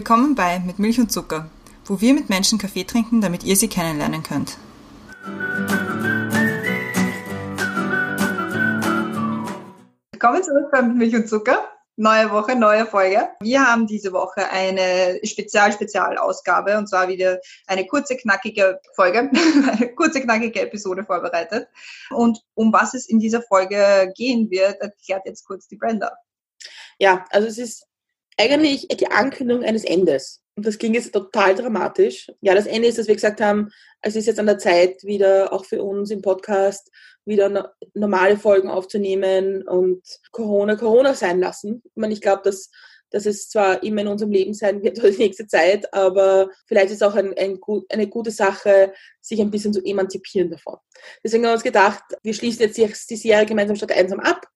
Willkommen bei Mit Milch und Zucker, wo wir mit Menschen Kaffee trinken, damit ihr sie kennenlernen könnt. Willkommen zurück bei Mit Milch und Zucker. Neue Woche, neue Folge. Wir haben diese Woche eine Spezial-Spezialausgabe und zwar wieder eine kurze, knackige Folge, eine kurze, knackige Episode vorbereitet. Und um was es in dieser Folge gehen wird, erklärt jetzt kurz die Brenda. Ja, also es ist eigentlich die Ankündigung eines Endes. Und das klingt jetzt total dramatisch. Ja, das Ende ist, dass wir gesagt haben, es ist jetzt an der Zeit, wieder auch für uns im Podcast wieder normale Folgen aufzunehmen und Corona Corona sein lassen. Ich meine, ich glaube, dass, dass es zwar immer in unserem Leben sein wird für die nächste Zeit, aber vielleicht ist es auch ein, ein, eine gute Sache, sich ein bisschen zu emanzipieren davon. Deswegen haben wir uns gedacht, wir schließen jetzt die Serie gemeinsam statt einsam ab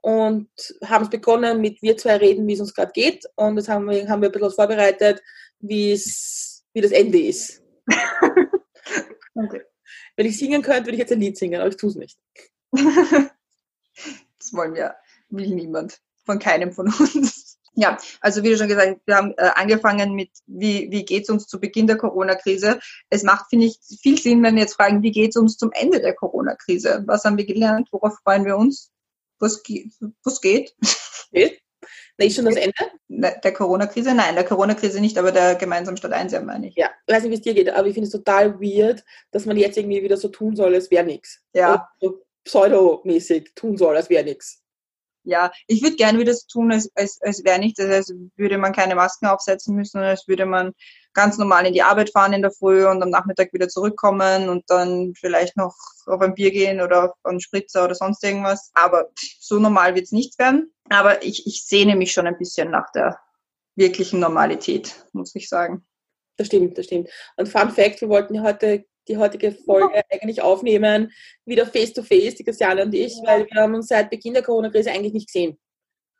und haben es begonnen mit wir zwei reden, wie es uns gerade geht und das haben wir, haben wir ein bisschen vorbereitet, wie es, wie das Ende ist. okay. Wenn ich singen könnte, würde ich jetzt ein Lied singen, aber ich tue es nicht. das wollen wir, will niemand, von keinem von uns. Ja, also wie du schon gesagt hast, wir haben äh, angefangen mit, wie, wie geht es uns zu Beginn der Corona-Krise. Es macht, finde ich, viel Sinn, wenn wir jetzt fragen, wie geht es uns zum Ende der Corona-Krise? Was haben wir gelernt? Worauf freuen wir uns? Was, was geht? Geht? Na, ist schon das Ende? Der Corona-Krise? Nein, der Corona-Krise nicht, aber der gemeinsamen Stadt 1, ja, meine ich. Ja, ich weiß nicht, wie es dir geht, aber ich finde es total weird, dass man jetzt irgendwie wieder so tun soll, als wäre nichts. Ja. So pseudomäßig tun soll, als wäre nichts. Ja, ich würde gerne wieder so tun, als, als, als wäre nichts, als würde man keine Masken aufsetzen müssen, als würde man ganz normal in die Arbeit fahren in der Früh und am Nachmittag wieder zurückkommen und dann vielleicht noch auf ein Bier gehen oder auf einen Spritzer oder sonst irgendwas. Aber so normal wird es nicht werden. Aber ich, ich sehne mich schon ein bisschen nach der wirklichen Normalität, muss ich sagen. Das stimmt, das stimmt. Und Fun Fact, wir wollten heute die heutige Folge eigentlich aufnehmen, wieder face to face, die Christiane und ich, weil wir haben uns seit Beginn der Corona-Krise eigentlich nicht gesehen.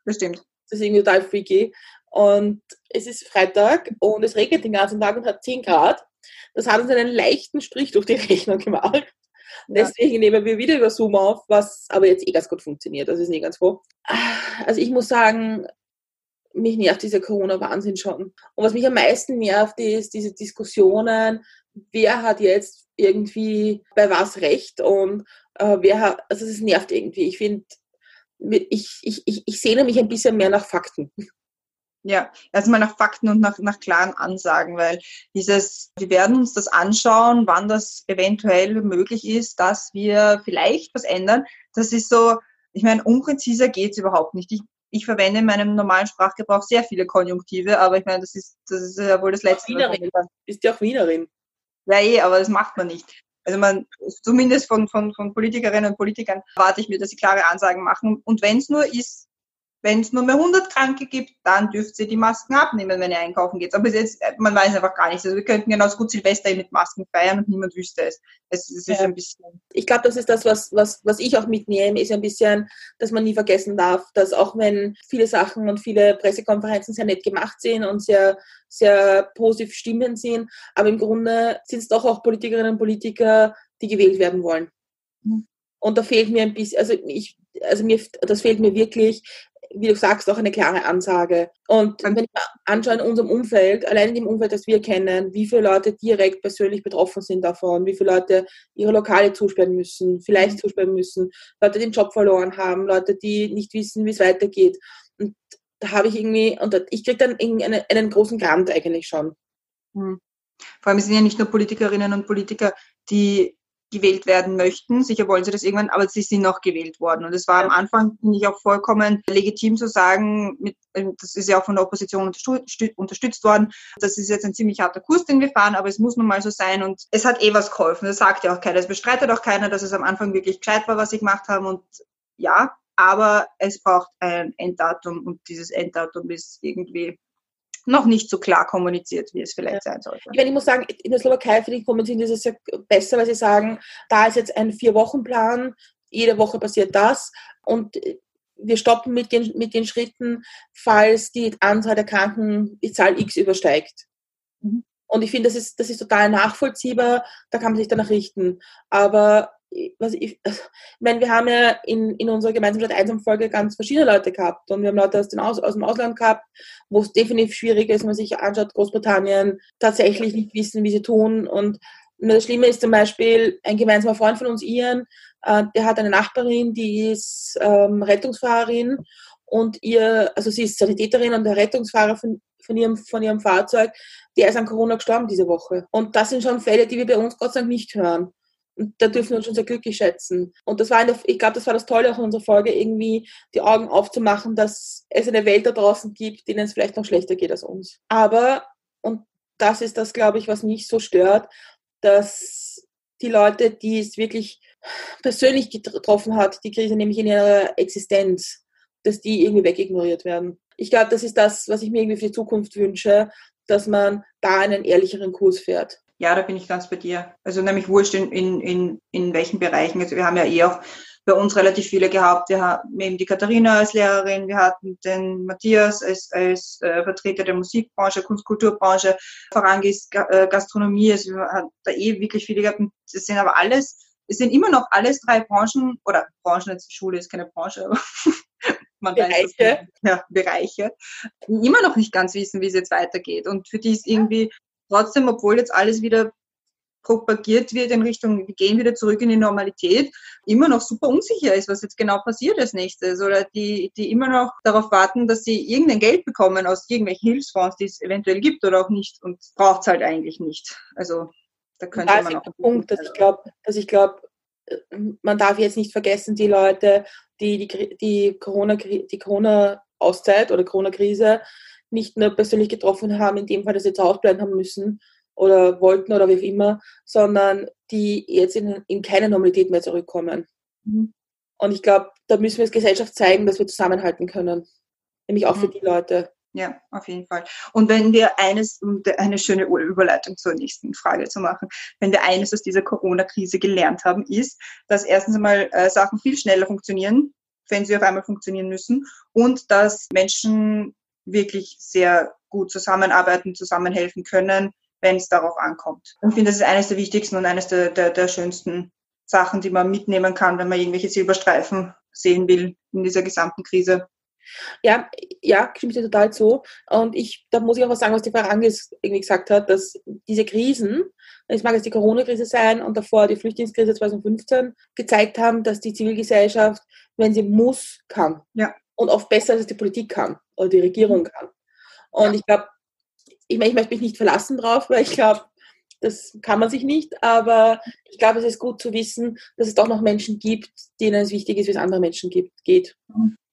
Das stimmt. Das ist irgendwie total freaky. Und es ist Freitag und es regnet den ganzen Tag und hat 10 Grad. Das hat uns einen leichten Strich durch die Rechnung gemacht. Deswegen nehmen wir wieder über Zoom auf, was aber jetzt eh ganz gut funktioniert. Das ist nicht ganz froh. Also ich muss sagen, mich nervt dieser Corona-Wahnsinn schon. Und was mich am meisten nervt, ist diese Diskussionen, wer hat jetzt irgendwie bei was recht und äh, wer hat, also es nervt irgendwie. Ich finde, ich, ich, ich, ich sehne mich ein bisschen mehr nach Fakten. Ja, erstmal nach Fakten und nach, nach klaren Ansagen, weil dieses, wir werden uns das anschauen, wann das eventuell möglich ist, dass wir vielleicht was ändern. Das ist so, ich meine, unpräziser geht's überhaupt nicht. Ich, ich verwende in meinem normalen Sprachgebrauch sehr viele Konjunktive, aber ich meine, das ist, das ist ja wohl das Letzte. Wienerin. Bist ja auch Wienerin. Ja, eh, aber das macht man nicht. Also man, zumindest von, von, von Politikerinnen und Politikern erwarte ich mir, dass sie klare Ansagen machen. Und wenn es nur ist, wenn es nur mehr 100 Kranke gibt, dann dürft ihr die Masken abnehmen, wenn ihr einkaufen geht. Aber jetzt, man weiß einfach gar nicht. Also wir könnten genauso gut Silvester mit Masken feiern und niemand wüsste es. Es, es ja. ist ein bisschen. Ich glaube, das ist das, was, was, was ich auch mitnehme, ist ein bisschen, dass man nie vergessen darf, dass auch wenn viele Sachen und viele Pressekonferenzen sehr nett gemacht sind und sehr, sehr positiv stimmend sind, aber im Grunde sind es doch auch Politikerinnen und Politiker, die gewählt werden wollen. Mhm. Und da fehlt mir ein bisschen, also ich, also mir, das fehlt mir wirklich, wie du sagst, auch eine klare Ansage. Und wenn ich anschaue in unserem Umfeld, allein in dem Umfeld, das wir kennen, wie viele Leute direkt persönlich betroffen sind davon, wie viele Leute ihre Lokale zusperren müssen, vielleicht mhm. zusperren müssen, Leute, die den Job verloren haben, Leute, die nicht wissen, wie es weitergeht. Und da habe ich irgendwie, und ich kriege dann einen, einen großen Grant eigentlich schon. Mhm. Vor allem sind ja nicht nur Politikerinnen und Politiker, die gewählt werden möchten. Sicher wollen sie das irgendwann, aber sie sind noch gewählt worden. Und es war am Anfang, finde ich, auch vollkommen legitim zu sagen, mit, ähm, das ist ja auch von der Opposition unterstützt worden, das ist jetzt ein ziemlich harter Kurs, den wir fahren, aber es muss nun mal so sein. Und es hat eh was geholfen. Das sagt ja auch keiner. Es bestreitet auch keiner, dass es am Anfang wirklich gescheit war, was sie gemacht haben. Und ja, aber es braucht ein Enddatum und dieses Enddatum ist irgendwie noch nicht so klar kommuniziert, wie es vielleicht sein sollte. Ich, meine, ich muss sagen, in der Slowakei finde ich kommunizieren ist es ja besser, weil sie sagen, da ist jetzt ein Vier-Wochen-Plan, jede Woche passiert das und wir stoppen mit den, mit den Schritten, falls die Anzahl der Kranken die Zahl X übersteigt. Mhm. Und ich finde, das ist, das ist total nachvollziehbar, da kann man sich danach richten. Aber was ich, also, ich meine, wir haben ja in, in unserer gemeinsamen Stadt 1 Folge ganz verschiedene Leute gehabt und wir haben Leute aus, den aus, aus dem Ausland gehabt, wo es definitiv schwierig ist, wenn man sich anschaut, Großbritannien tatsächlich nicht wissen, wie sie tun und das Schlimme ist zum Beispiel, ein gemeinsamer Freund von uns, Ian, äh, der hat eine Nachbarin, die ist ähm, Rettungsfahrerin und ihr, also sie ist Sanitäterin und der Rettungsfahrer von, von, ihrem, von ihrem Fahrzeug, der ist an Corona gestorben diese Woche. Und das sind schon Fälle, die wir bei uns Gott sei Dank nicht hören. Und da dürfen wir uns schon sehr glücklich schätzen. Und das war eine, ich glaube, das war das Tolle auch in unserer Folge, irgendwie die Augen aufzumachen, dass es eine Welt da draußen gibt, denen es vielleicht noch schlechter geht als uns. Aber, und das ist das, glaube ich, was mich so stört, dass die Leute, die es wirklich persönlich getroffen hat, die Krise nämlich in ihrer Existenz, dass die irgendwie wegignoriert werden. Ich glaube, das ist das, was ich mir irgendwie für die Zukunft wünsche, dass man da einen ehrlicheren Kurs fährt. Ja, da bin ich ganz bei dir. Also nämlich wurscht in, in, in, in welchen Bereichen. Also wir haben ja eh auch bei uns relativ viele gehabt. Wir haben eben die Katharina als Lehrerin, wir hatten den Matthias als, als äh, Vertreter der Musikbranche, Kunstkulturbranche, Vorangis äh, Gastronomie. Also wir haben da eh wirklich viele gehabt. Das sind aber alles, es sind immer noch alles drei Branchen, oder Branchen, jetzt Schule ist keine Branche, aber man Bereiche. Weiß, ja, Bereiche, immer noch nicht ganz wissen, wie es jetzt weitergeht. Und für die ist irgendwie trotzdem, obwohl jetzt alles wieder propagiert wird in Richtung, wir gehen wieder zurück in die Normalität, immer noch super unsicher ist, was jetzt genau passiert als nächstes. Oder die, die immer noch darauf warten, dass sie irgendein Geld bekommen aus irgendwelchen Hilfsfonds, die es eventuell gibt oder auch nicht. Und braucht es halt eigentlich nicht. Also da könnte da man auch. Punkt, dass ich glaube, dass ich glaube, man darf jetzt nicht vergessen, die Leute, die die, die Corona, die Corona-Auszeit oder Corona-Krise nicht nur persönlich getroffen haben, in dem Fall, dass sie zu Hause bleiben haben müssen, oder wollten oder wie auch immer, sondern die jetzt in, in keine Normalität mehr zurückkommen. Mhm. Und ich glaube, da müssen wir als Gesellschaft zeigen, dass wir zusammenhalten können. Nämlich auch mhm. für die Leute. Ja, auf jeden Fall. Und wenn wir eines, um eine schöne Überleitung zur nächsten Frage zu machen, wenn wir eines aus dieser Corona-Krise gelernt haben, ist, dass erstens einmal äh, Sachen viel schneller funktionieren, wenn sie auf einmal funktionieren müssen und dass Menschen wirklich sehr gut zusammenarbeiten, zusammenhelfen können, wenn es darauf ankommt. Und ich finde, das ist eines der wichtigsten und eines der, der, der schönsten Sachen, die man mitnehmen kann, wenn man irgendwelche Silberstreifen sehen will in dieser gesamten Krise. Ja, ja, stimme ich dir total zu. Und ich, da muss ich auch was sagen, was die Frau Rangis irgendwie gesagt hat, dass diese Krisen, es mag jetzt die Corona-Krise sein und davor die Flüchtlingskrise 2015, gezeigt haben, dass die Zivilgesellschaft, wenn sie muss, kann. Ja. Und oft besser als die Politik kann oder die Regierung kann. Und ja. ich glaube, ich meine, ich möchte mich nicht verlassen drauf, weil ich glaube, das kann man sich nicht, aber ich glaube, es ist gut zu wissen, dass es doch noch Menschen gibt, denen es wichtig ist, wie es anderen Menschen gibt, geht.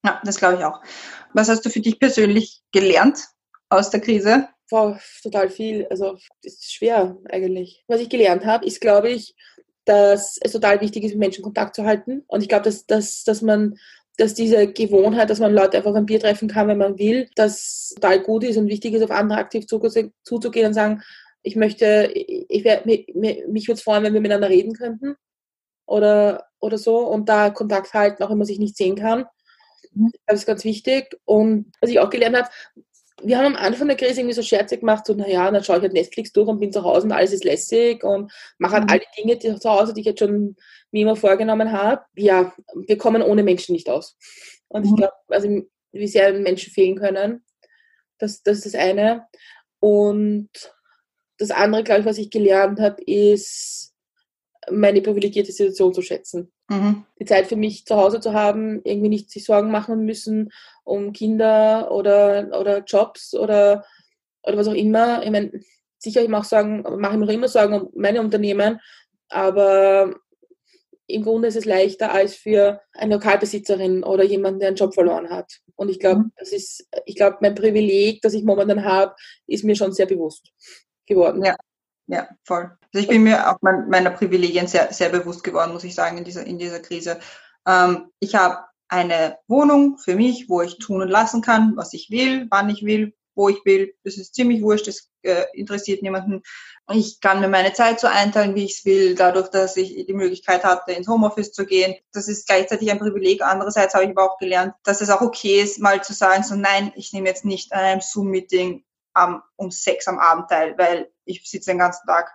Ja, das glaube ich auch. Was hast du für dich persönlich gelernt aus der Krise? Boah, total viel. Also, das ist schwer eigentlich. Was ich gelernt habe, ist, glaube ich, dass es total wichtig ist, mit Menschen Kontakt zu halten. Und ich glaube, dass, dass, dass man dass diese Gewohnheit, dass man Leute einfach ein Bier treffen kann, wenn man will, das total gut ist und wichtig ist, auf andere aktiv zuzugehen und sagen, ich möchte, ich wär, mich, mich würde es freuen, wenn wir miteinander reden könnten oder, oder so und da Kontakt halten, auch wenn man sich nicht sehen kann. Mhm. Das ist ganz wichtig. Und was ich auch gelernt habe, wir haben am Anfang der Krise irgendwie so Scherze gemacht, so, naja, dann schaue ich halt Netflix durch und bin zu Hause und alles ist lässig und mache halt mhm. all die Dinge die zu Hause, die ich jetzt schon mir immer vorgenommen habe. Ja, wir kommen ohne Menschen nicht aus. Und mhm. ich glaube, also wie sehr Menschen fehlen können, das, das ist das eine. Und das andere, glaube ich, was ich gelernt habe, ist, meine privilegierte Situation zu schätzen. Mhm. Die Zeit für mich zu Hause zu haben, irgendwie nicht sich Sorgen machen müssen um Kinder oder, oder Jobs oder, oder was auch immer. Ich meine, sicher, ich mache sagen, mache ich mir immer Sorgen um meine Unternehmen, aber im Grunde ist es leichter als für eine Lokalbesitzerin oder jemanden, der einen Job verloren hat. Und ich glaube, mhm. das ist, ich glaube, mein Privileg, das ich momentan habe, ist mir schon sehr bewusst geworden. Ja, ja, voll. Also ich bin mir auch meiner Privilegien sehr, sehr bewusst geworden, muss ich sagen, in dieser, in dieser Krise. Ähm, ich habe eine Wohnung für mich, wo ich tun und lassen kann, was ich will, wann ich will, wo ich will. Das ist ziemlich wurscht, das äh, interessiert niemanden. Ich kann mir meine Zeit so einteilen, wie ich es will, dadurch, dass ich die Möglichkeit hatte, ins Homeoffice zu gehen. Das ist gleichzeitig ein Privileg. Andererseits habe ich aber auch gelernt, dass es auch okay ist, mal zu sagen, so nein, ich nehme jetzt nicht an einem Zoom-Meeting um sechs am Abend teil, weil ich sitze den ganzen Tag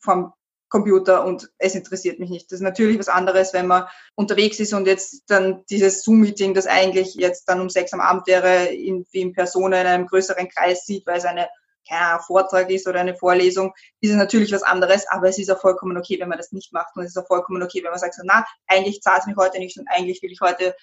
vom Computer und es interessiert mich nicht. Das ist natürlich was anderes, wenn man unterwegs ist und jetzt dann dieses Zoom-Meeting, das eigentlich jetzt dann um sechs am Abend wäre, in, wie in Persona in einem größeren Kreis sieht, weil es eine kein Vortrag ist oder eine Vorlesung, ist es natürlich was anderes, aber es ist auch vollkommen okay, wenn man das nicht macht und es ist auch vollkommen okay, wenn man sagt, so, na, eigentlich zahlt es mich heute nicht und eigentlich will ich heute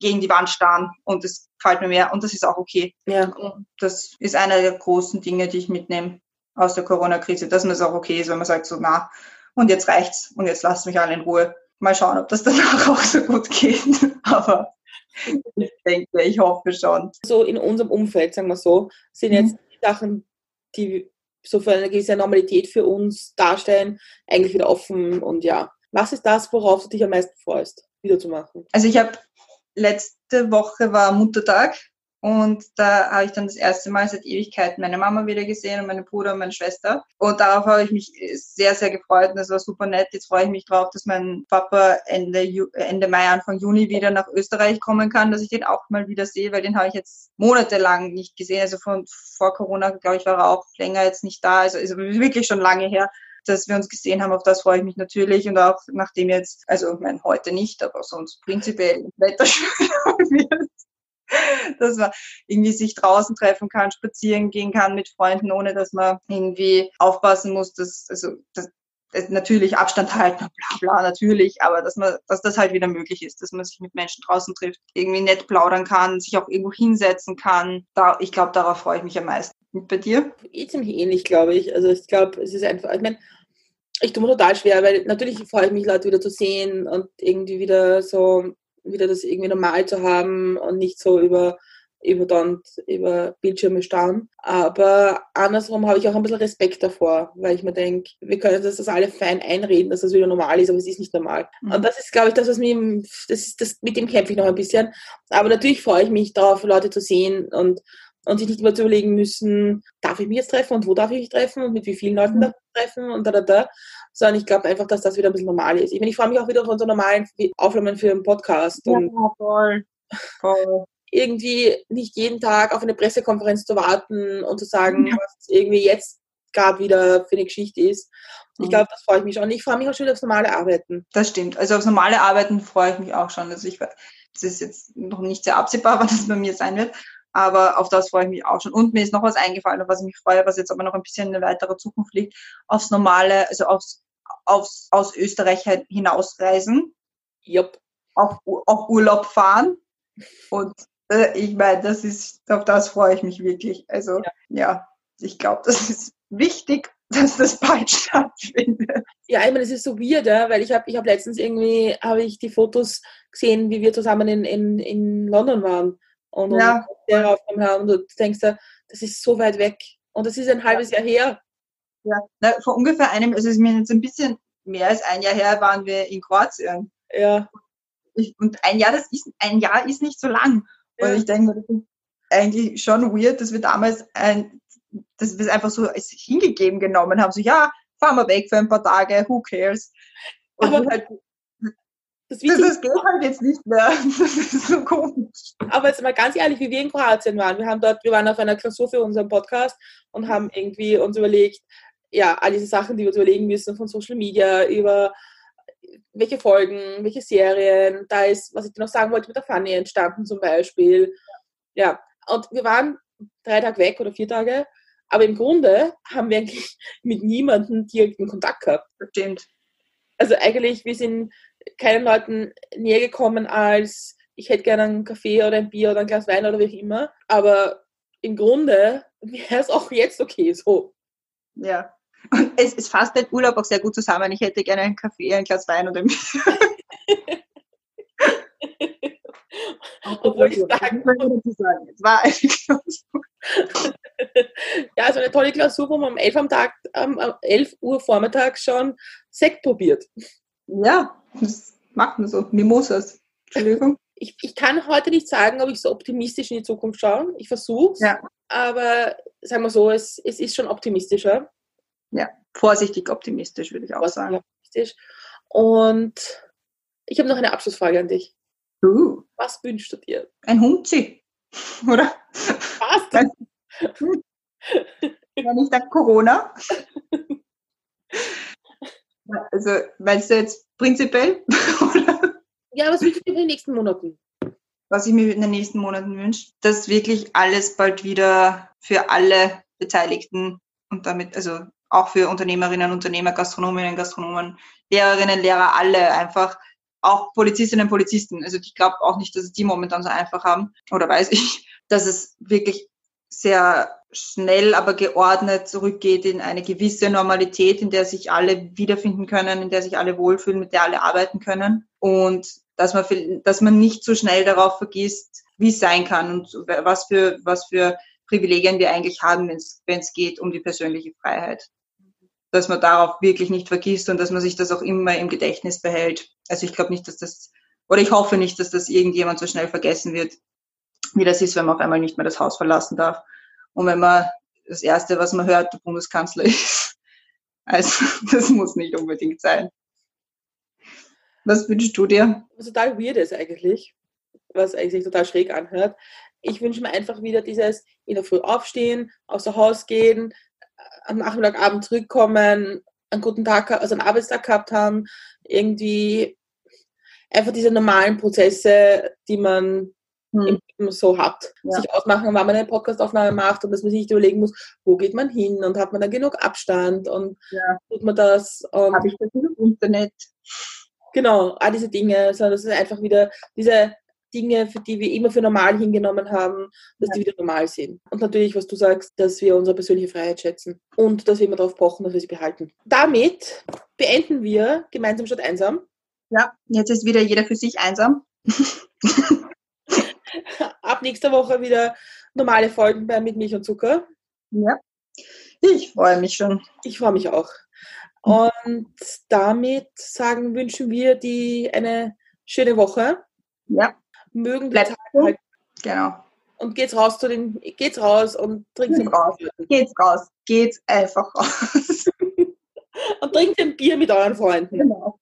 gegen die Wand starren und das gefällt mir mehr und das ist auch okay. Ja. Und das ist einer der großen Dinge, die ich mitnehme aus der Corona-Krise, dass man es auch okay ist, wenn man sagt so, na, und jetzt reicht's und jetzt lasst mich alle in Ruhe. Mal schauen, ob das danach auch so gut geht. Aber ich denke, ich hoffe schon. So in unserem Umfeld, sagen wir so, sind Mhm. jetzt die Sachen, die so für eine gewisse Normalität für uns darstellen, eigentlich wieder offen und ja. Was ist das, worauf du dich am meisten freust, wiederzumachen? Also ich habe letzte Woche war Muttertag und da habe ich dann das erste Mal seit Ewigkeiten meine Mama wieder gesehen und meine Bruder und meine Schwester. Und darauf habe ich mich sehr, sehr gefreut und das war super nett. Jetzt freue ich mich drauf, dass mein Papa Ende, Ende Mai, Anfang Juni wieder nach Österreich kommen kann, dass ich den auch mal wieder sehe, weil den habe ich jetzt monatelang nicht gesehen. Also von vor Corona, glaube ich, war er auch länger jetzt nicht da. Also ist wirklich schon lange her dass wir uns gesehen haben, auf das freue ich mich natürlich und auch nachdem jetzt, also ich meine heute nicht, aber sonst prinzipiell Wetter wird, dass man irgendwie sich draußen treffen kann, spazieren gehen kann mit Freunden, ohne dass man irgendwie aufpassen muss, dass, also, dass, natürlich Abstand halten, bla bla, natürlich, aber dass man, dass das halt wieder möglich ist, dass man sich mit Menschen draußen trifft, irgendwie nett plaudern kann, sich auch irgendwo hinsetzen kann. Da, ich glaube, darauf freue ich mich am meisten. Und bei dir? Eh ziemlich ähnlich, glaube ich. Also ich glaube, es ist einfach, ich meine, ich tue mir total schwer, weil natürlich freue ich mich, Leute wieder zu sehen und irgendwie wieder so, wieder das irgendwie normal zu haben und nicht so über, über, dann, über Bildschirme starren. Aber andersrum habe ich auch ein bisschen Respekt davor, weil ich mir denke, wir können das, das alle fein einreden, dass das wieder normal ist, aber es ist nicht normal. Mhm. Und das ist, glaube ich, das, was mir, das ist, das, mit dem kämpfe ich noch ein bisschen. Aber natürlich freue ich mich darauf, Leute zu sehen und und sich nicht immer zu überlegen müssen, darf ich mich jetzt treffen und wo darf ich mich treffen und mit wie vielen Leuten Mhm. darf ich mich treffen und da, da, da. Sondern ich glaube einfach, dass das wieder ein bisschen normal ist. Ich meine, ich freue mich auch wieder auf unsere normalen Aufnahmen für einen Podcast und voll. voll. Irgendwie nicht jeden Tag auf eine Pressekonferenz zu warten und zu sagen, Ja. was irgendwie jetzt gerade wieder für eine Geschichte ist. Ich glaube, das freue ich mich schon. Ich freue mich auch schon aufs normale Arbeiten. Das stimmt. Also aufs normale Arbeiten freue ich mich auch schon. Also ich, das ist jetzt noch nicht sehr absehbar, wann das bei mir sein wird. Aber auf das freue ich mich auch schon. Und mir ist noch was eingefallen, auf was ich mich freue, was jetzt aber noch ein bisschen in eine weitere Zukunft liegt. Aufs normale, also aufs, aufs aus Österreich halt hinausreisen, Jupp. auf, auf Urlaub fahren. Und ich meine, das ist, auf das freue ich mich wirklich. Also Ja. ja, ich glaube, das ist wichtig, dass das bald stattfindet. Ja, ich meine, es ist so weird, ja, weil ich habe ich hab letztens irgendwie, habe ich die Fotos gesehen, wie wir zusammen in, in, in London waren und Ja. aufgenommen haben und du denkst dir, das ist so weit weg und das ist ein halbes Jahr her. Ja, na, vor ungefähr einem, also es ist mir jetzt ein bisschen mehr als ein Jahr her, waren wir in Kroatien. Ja, Ich, und ein Jahr, das ist, ein Jahr ist nicht so lang. Ja. Und ich denke mir, das ist eigentlich schon weird, dass wir damals ein, dass wir es einfach so hingegeben genommen haben. So, ja, fahren wir weg für ein paar Tage, who cares? Und Aber- halt, das das, das geht halt jetzt nicht mehr. Das ist so komisch. Aber jetzt mal ganz ehrlich, wie wir in Kroatien waren. Wir haben dort, wir waren auf einer Klausur für unseren Podcast und haben irgendwie uns überlegt, ja, all diese Sachen, die wir uns überlegen müssen, von Social Media über welche Folgen, welche Serien. Da ist, was ich dir noch sagen wollte, mit der Fanny entstanden zum Beispiel. Ja, und wir waren drei Tage weg oder vier Tage, aber im Grunde haben wir eigentlich mit niemandem direkten Kontakt gehabt. Stimmt. Also eigentlich, wir sind keinen Leuten näher gekommen als ich hätte gerne einen Kaffee oder ein Bier oder ein Glas Wein oder wie auch immer. Aber im Grunde wäre es auch jetzt okay so. Ja. Und es, es fasst den Urlaub auch sehr gut zusammen. Ich hätte gerne einen Kaffee, ein Glas Wein oder ein Obwohl ich sagen es war eine Klausur. Ja, also eine tolle Klausur, wo man um 11 am Tag, um, um 11 Uhr vormittags schon Sekt probiert. Ja, das macht man so. Mimosas. Entschuldigung. Ich, ich kann heute nicht sagen, ob ich so optimistisch in die Zukunft schaue. Ich versuche es, Ja. aber sagen wir so, es, es ist schon optimistischer. Vorsichtig optimistisch, würde ich auch sagen. Und ich habe noch eine Abschlussfrage an dich. Uh, Was wünschst du dir? ein Hunzi. Oder? Was? Ganz- Ja, nicht dank Corona. Also meinst du jetzt prinzipiell? ja, was wünschst du dir in den nächsten Monaten? Was ich mir in den nächsten Monaten wünsche, dass wirklich alles bald wieder für alle Beteiligten und damit, also auch für Unternehmerinnen, Unternehmer, Gastronominnen, Gastronomen, Lehrerinnen, Lehrer, alle einfach, auch Polizistinnen, Polizisten. Also ich glaube auch nicht, dass es die momentan so einfach haben, oder weiß ich, dass es wirklich sehr schnell, aber geordnet zurückgeht in eine gewisse Normalität, in der sich alle wiederfinden können, in der sich alle wohlfühlen, mit der alle arbeiten können. Und dass man, dass man nicht so schnell darauf vergisst, wie es sein kann und was für, was für Privilegien wir eigentlich haben, wenn es geht um die persönliche Freiheit. Dass man darauf wirklich nicht vergisst und dass man sich das auch immer im Gedächtnis behält. Also ich glaube nicht, dass das, oder ich hoffe nicht, dass das irgendjemand so schnell vergessen wird, wie das ist, wenn man auf einmal nicht mehr das Haus verlassen darf. Und wenn man das Erste, was man hört, der Bundeskanzler ist. Also das muss nicht unbedingt sein. Was wünschst du dir? Was total weird ist eigentlich, was eigentlich total schräg anhört. Ich wünsche mir einfach wieder dieses in der Früh aufstehen, außer Haus gehen, am Nachmittag, Abend zurückkommen, einen guten Tag, also einen Arbeitstag gehabt haben, irgendwie einfach diese normalen Prozesse, die man hm. so hat. Ja. Sich ausmachen, wann man eine Podcastaufnahme macht und dass man sich nicht überlegen muss, wo geht man hin und hat man da genug Abstand und ja. tut man das. Habe ich das genug Internet? Genau, all diese Dinge, sondern das ist einfach wieder diese Dinge, für die wir immer für normal hingenommen haben, dass ja. die wieder normal sind. Und natürlich, was du sagst, dass wir unsere persönliche Freiheit schätzen und dass wir immer darauf pochen, dass wir sie behalten. Damit beenden wir gemeinsam statt einsam. Ja, jetzt ist wieder jeder für sich einsam. Ab nächster Woche wieder normale Folgen bei Mit Milch und Zucker. Ja, ich freue mich schon. Ich freue mich auch. Und damit sagen, wünschen wir die eine schöne Woche. Ja. Mögen die Tage halt. Genau. Und geht's raus zu den, geht's raus und trinkt geht's raus. Geht's raus. Geht's einfach raus. und trinkt ein Bier mit euren Freunden. Genau.